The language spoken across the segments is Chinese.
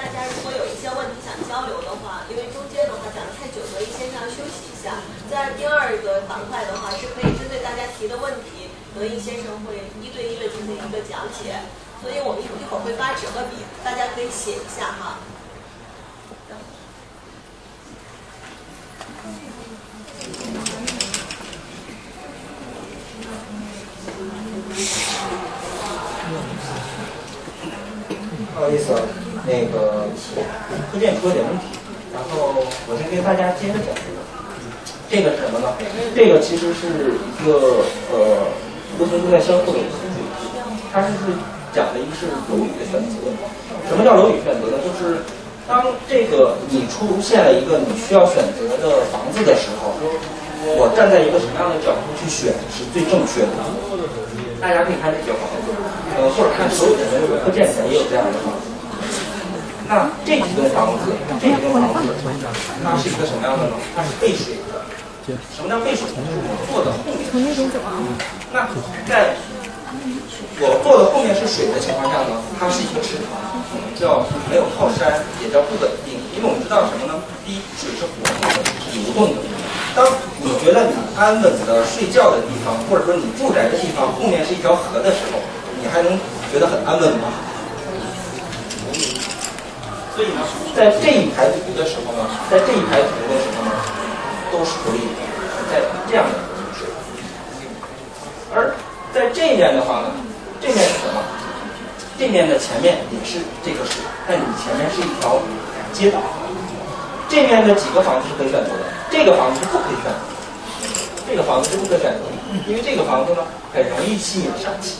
大家如果有一些问题想交流的话，因为中间的话讲的太久，所以先要休息一下。在第二个板块的话，是可以针对大家提的问题，德义先生会一对一的进行一个讲解。所以我们一会儿会发纸和笔，大家可以写一下哈。不好意思，啊，那个课件出了点问题，然后我先跟大家接着讲这个。这个是什么呢？这个其实是一个呃图形正在相互的一个主题，它是讲的一个是楼宇的选择。什么叫楼宇选择呢？就是当这个你出现了一个你需要选择的房子的时候，我站在一个什么样的角度去选是最正确的？大家可以看这几个房子，呃，或者看所有的人有科建材也有这样的房子。那这几栋房子，这几栋房子，它是一个什么样的呢？它是背水的。什么叫背水？就是我坐的后面。从那边走啊。那在我坐的后面是水的情况下呢，它是一个池塘，叫没有靠山，也叫不稳定。因为我们知道什么呢？第一，水是活动的，流动的。当你觉得你安稳的睡觉的地方，或者说你住宅的地方后面是一条河的时候，你还能觉得很安稳吗？所以呢，在这一排图的时候呢，在这一排图的时候呢，都是可以在这样的水。而在这面的话呢，这面是什么？这面的前面也是这个水，但你前面是一条街道。这面的几个房子是可以选择的，这个房子是不可以选择的。这个房子是不可选择的，因为这个房子呢很容易吸引煞气。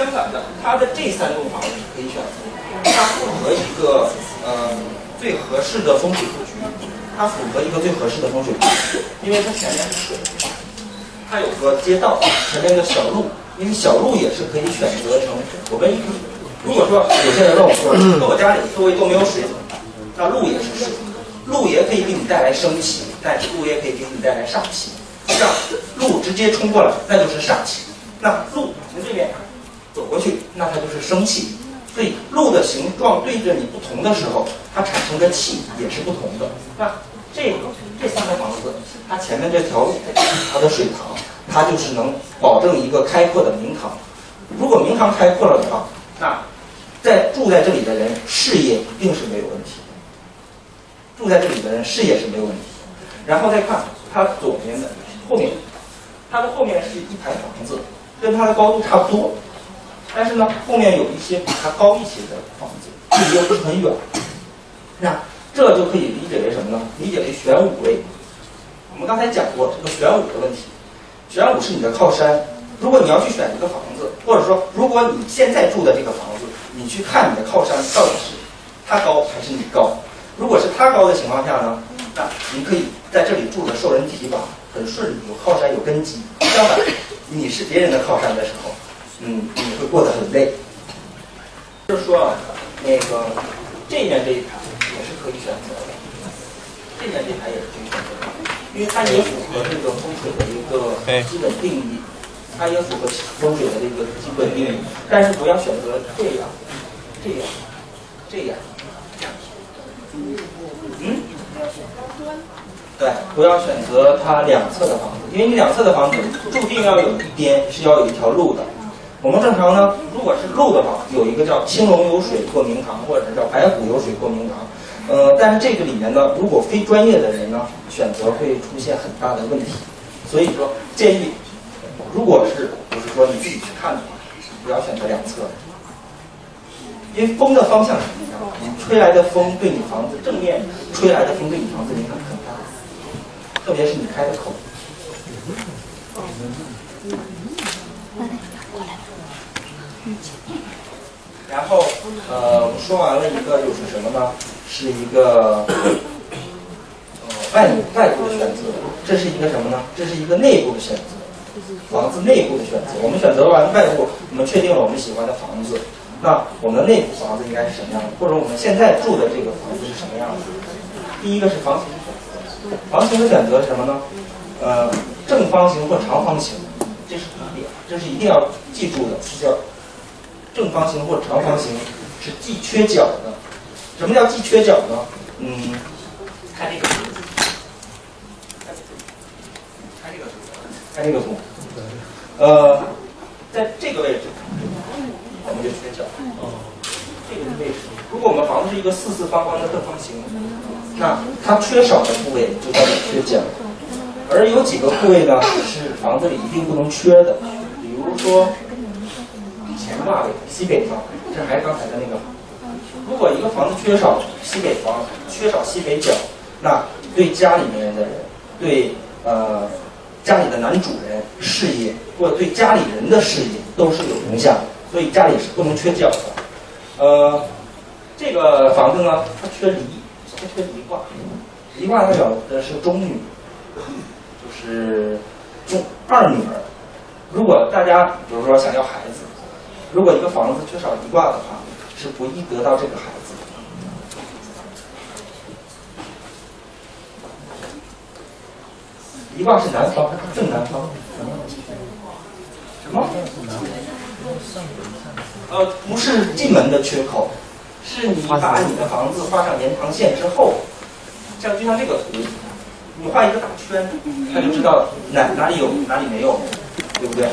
相反的，它的这三种房子是可以选择，它符合一个呃最合适的风水布局，它符合一个最合适的风水布局，因为它前面是水，它有个街道，前面的小路，因为小路也是可以选择成我们如果说有些人问我说，那我家里周围都没有水怎么办？那路也是水，路也可以给你带来生气，但是路也可以给你带来煞气。这样路直接冲过来，那就是煞气。那路从这边走过去，那它就是生气。所以路的形状对着你不同的时候，它产生的气也是不同的。那这这三个房子，它前面这条路，它的水塘，它就是能保证一个开阔的明堂。如果明堂开阔了的话，那在住在这里的人事业一定是没有问题。住在这里的人事业是没有问题。然后再看它左边的后面，它的后面是一排房子，跟它的高度差不多，但是呢，后面有一些比它高一些的房子，距离又不是很远。那这就可以理解为什么呢？理解为玄武位。我们刚才讲过这个玄武的问题，玄武是你的靠山。如果你要去选一个房子，或者说如果你现在住的这个房子，你去看你的靠山到底是它高还是你高？如果是它高的情况下呢，那你可以在这里住的受人提拔，很顺利，有靠山有根基。相反，你是别人的靠山的时候，嗯，你会过得很累。就是说啊，那个这面这一排也是可以选择的，这面这排也是可以选择的，因为它也符合这个风水的一个基本定义。它也符合风水的一个基本定义，但是不要选择这样、这样、这样。嗯？对，不要选择它两侧的房子，因为你两侧的房子注定要有一边是要有一条路的。我们正常呢，如果是路的话，有一个叫青龙有水过明堂，或者是叫白虎有水过明堂。呃，但是这个里面呢，如果非专业的人呢，选择会出现很大的问题。所以说，建议。如果是不是说你自己去看的话，不要选择两侧，因为风的方向是不一样，你吹来的风对你房子正面吹来的风对你房子影响很大，特别是你开的口。然后呃，我们说完了一个就是什么呢？是一个呃外外部的选择，这是一个什么呢？这是一个内部的选择。房子内部的选择，我们选择完外部，我们确定了我们喜欢的房子，那我们的内部房子应该是什么样的？或者我们现在住的这个房子是什么样的？第一个是房型的选择，房型的选择是什么呢？呃，正方形或长方形，这是第一点。这是一定要记住的，叫正方形或者长方形是既缺角的。什么叫既缺角呢？嗯，看这个图，看这个图，看这个图，呃，在这个位置，我们就缺角。这个位置，如果我们房子是一个四四方方的正方形，那它缺少的部位就叫做缺角。而有几个部位呢，是房子里一定不能缺的，比如说前挂位西北方，这还是刚才的那个。如果一个房子缺少西北方，缺少西北角，那对家里面的人，对呃家里的男主人事业，或者对家里人的事业都是有影响，所以家里是不能缺角的。呃，这个房子呢，它缺离，它缺离卦，离卦代表的是中女。就是中二女儿。如果大家比如说想要孩子，如果一个房子缺少一卦的话，是不易得到这个孩子。的。一卦是南方，正南方。什么？呃，不是进门的缺口，是你把你的房子画上延长线之后，像就像这个图。你画一个大圈，他就知道哪哪里有哪里没有，对不对？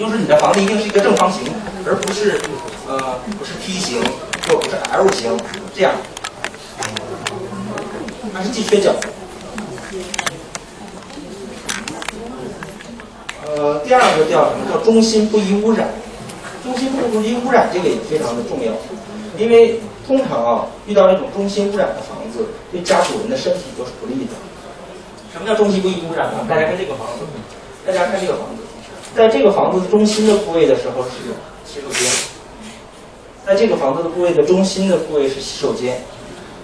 就是你的房子一定是一个正方形，而不是呃不是梯形或不是 L 型这样，它是既缺角。呃，第二个叫什么叫中心不宜污染？中心不易污染这个也非常的重要，因为通常啊遇到这种中心污染的房子。对家主人的身体都是不利的。什么叫中心不易污染呢？大家看这个房子，大家看这个房子，在这个房子中心的部位的时候是洗手间，在这个房子的部位的中心的部位是洗手间。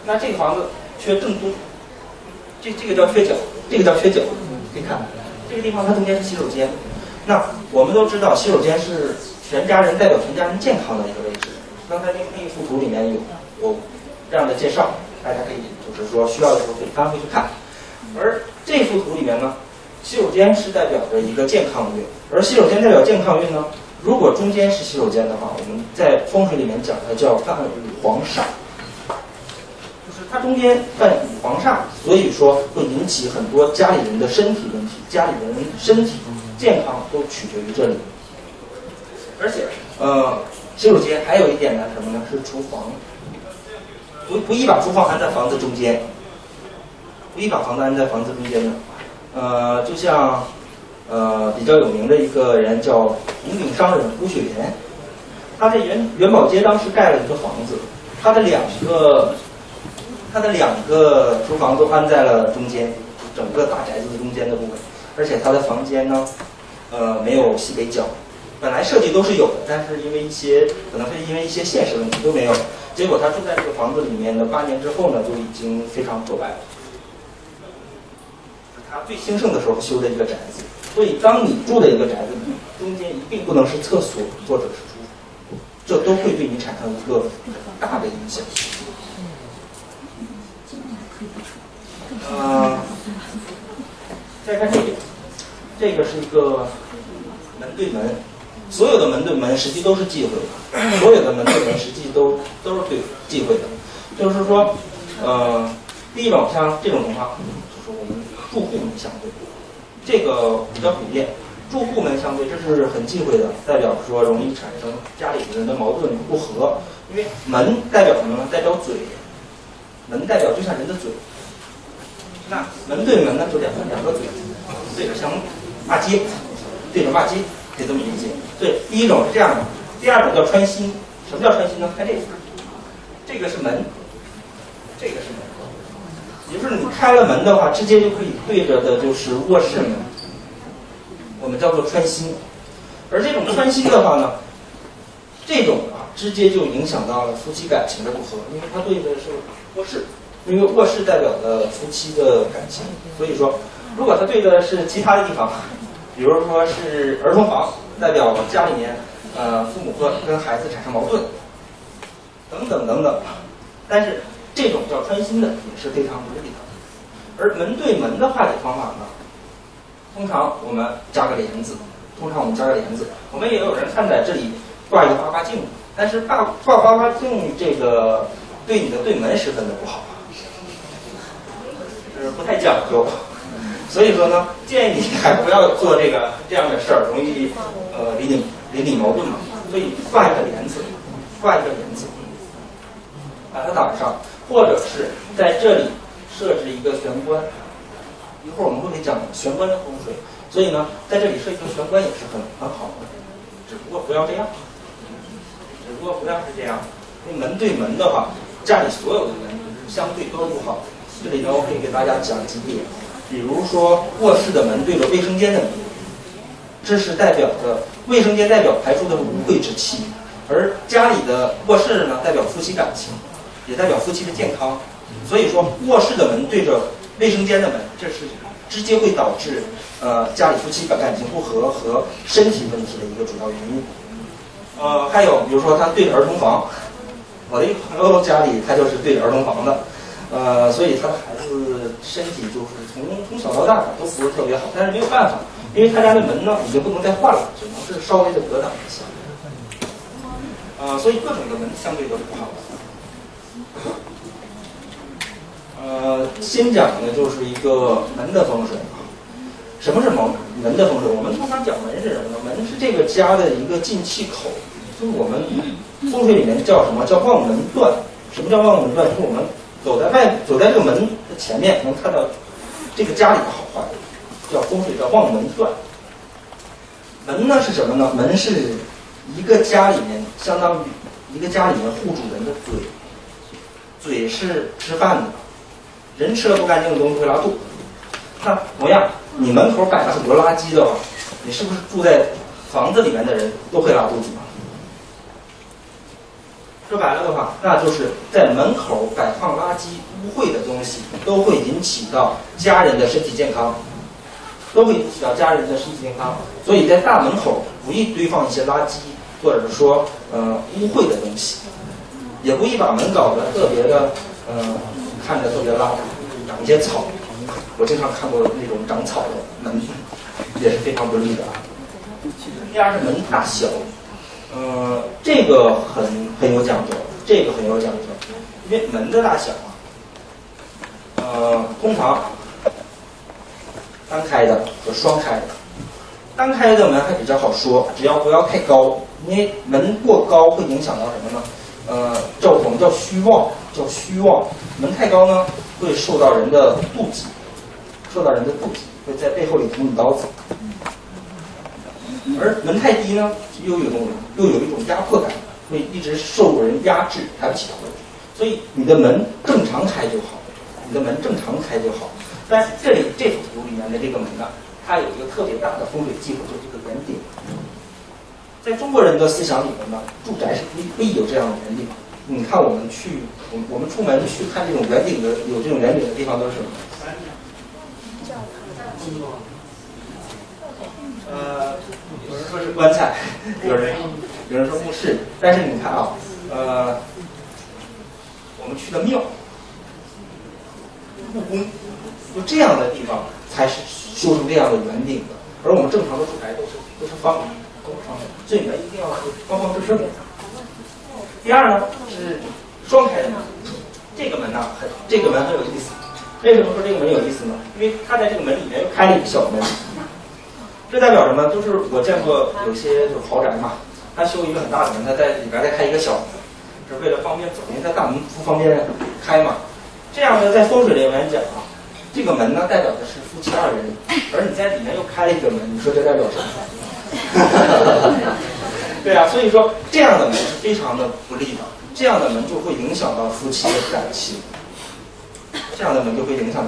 那这个房子缺正中，这这个叫缺角，这个叫缺角。可以看这个地方它中间是洗手间。那我们都知道洗手间是全家人代表全家人健康的一个位置。刚才那那一幅图里面有有这样的介绍，大家可以。就是说，需要的时候可以翻回去看。而这幅图里面呢，洗手间是代表着一个健康运，而洗手间代表健康运呢，如果中间是洗手间的话，我们在风水里面讲的叫犯五黄煞，就是它中间犯五黄煞，所以说会引起很多家里人的身体问题，家里人身体健康都取决于这里。而且，呃，洗手间还有一点呢，什么呢？是厨房。不不宜把厨房安在房子中间，不宜把房子安在房子中间的。呃，就像呃比较有名的一个人叫红顶商人胡雪岩，他在元元宝街当时盖了一个房子，他的两个他的两个厨房都安在了中间，整个大宅子的中间的部分，而且他的房间呢，呃没有西北角，本来设计都是有的，但是因为一些可能是因为一些现实问题都没有。结果他住在这个房子里面呢，八年之后呢，就已经非常破败了。是他最兴盛的时候修的一个宅子，所以当你住的一个宅子里，中间一定不能是厕所或者是厨房，这都会对你产生一个大的影响。嗯，再看这边，这个是一个门对门。所有的门对门实际都是忌讳的，所有的门对门实际都都是对忌讳的。就是说，呃，第一种像这种情况，住户门相对，这个比较普遍。住户门相对，这是很忌讳的，代表说容易产生家里人的矛盾不和。因为门代表什么呢？代表嘴，门代表就像人的嘴。那门对门呢，就两个两个嘴对着相骂街，对着骂街。可以这么理解，对，第一种是这样的，第二种叫穿心。什么叫穿心呢？看这个，这个是门，这个是门，也就是你开了门的话，直接就可以对着的就是卧室门，我们叫做穿心。而这种穿心的话呢，这种啊，直接就影响到了夫妻感情的不和，因为它对的是卧室，因为卧室代表的夫妻的感情，所以说，如果它对的是其他的地方。比如说是儿童房，代表家里面，呃，父母和跟孩子产生矛盾，等等等等。但是这种叫穿心的也是非常不利的。而门对门的化解方法呢，通常我们加个帘子，通常我们加个帘子。我们也有人看在这里挂一个八卦镜，但是挂挂八卦镜这个对你的对门十分的不好，就是不太讲究。所以说呢，建议你还不要做这个这样的事儿，容易呃邻里邻里矛盾嘛。所以挂一个帘子，挂一个帘子，把它挡上，或者是在这里设置一个玄关。一会儿我们会给讲玄关的风水，所以呢，在这里设一个玄关也是很很好的，只不过不要这样，只不过不要是这样。因为门对门的话，家里所有的门都是相对都是不好。这里呢，我可以给大家讲几点。比如说卧室的门对着卫生间的门，这是代表着卫生间代表排出的是污秽之气，而家里的卧室呢代表夫妻感情，也代表夫妻的健康。所以说卧室的门对着卫生间的门，这是直接会导致呃家里夫妻感感情不和和身体问题的一个主要原因。呃，还有比如说他对着儿童房，我的一个朋友家里他就是对着儿童房的。呃，所以他的孩子身体就是从从小到大都不是特别好，但是没有办法，因为他家的门呢已经不能再换了，只能是稍微的隔挡一下。呃，所以各种的门相对都是不好的。呃，先讲的就是一个门的风水。什么是门门的风水？我们通常讲门是什么呢？门是这个家的一个进气口，就是我们风水里面叫什么叫望门段？什么叫望门段？就是我们。走在外，走在这个门的前面，能看到这个家里的好坏，叫风水叫望门段。门呢是什么呢？门是一个家里面，相当于一个家里面户主人的嘴，嘴是吃饭的，人吃了不干净的东西会拉肚子。那同样，你门口摆了很多垃圾的话，你是不是住在房子里面的人都会拉肚子？说白了的话，那就是在门口摆放垃圾、污秽的东西，都会引起到家人的身体健康，都会引起到家人的身体健康。所以在大门口不宜堆放一些垃圾，或者是说呃污秽的东西，也不宜把门搞得特别的呃看着特别邋遢，长一些草。我经常看过那种长草的门，也是非常不利的啊。第二是门大小。呃，这个很很有讲究，这个很有讲究，因为门的大小啊，呃，通常单开的和双开的，单开的门还比较好说，只要不要太高，因为门过高会影响到什么呢？呃，叫我们叫虚妄，叫虚妄，门太高呢会受到人的妒忌，受到人的妒忌，会在背后里捅你刀子。而门太低呢，又有一种又有一种压迫感，会一直受人压制，抬不起头。所以你的门正常开就好，你的门正常开就好。但是这里这幅图里面的这个门呢，它有一个特别大的风水忌讳，就是这个圆顶。在中国人的思想里面呢，住宅是不不宜有这样的圆顶。你看我们去，我我们出门去看这种圆顶的，有这种圆顶的地方都是什么？呃，有人说是棺材，有人有人说墓室，但是你看啊，呃，我们去的庙、故宫，就这样的地方才是修成这样的圆顶的，而我们正常的住宅都是都是方的这，门一定要是方方正正的。第二呢是双开的门，这个门呢很这个门很有意思，为什么说这个门有意思呢？因为它在这个门里面又开了一个小门。这代表什么？就是我见过有些就豪宅嘛，他修一个很大的门，他在里边再开一个小门，是为了方便走，因为他大门不方便开嘛。这样呢，在风水里面讲啊，这个门呢代表的是夫妻二人，而你在里面又开了一个门，你说这代表什么？对啊，所以说这样的门是非常的不利的，这样的门就会影响到夫妻的感情，这样的门就会影响到。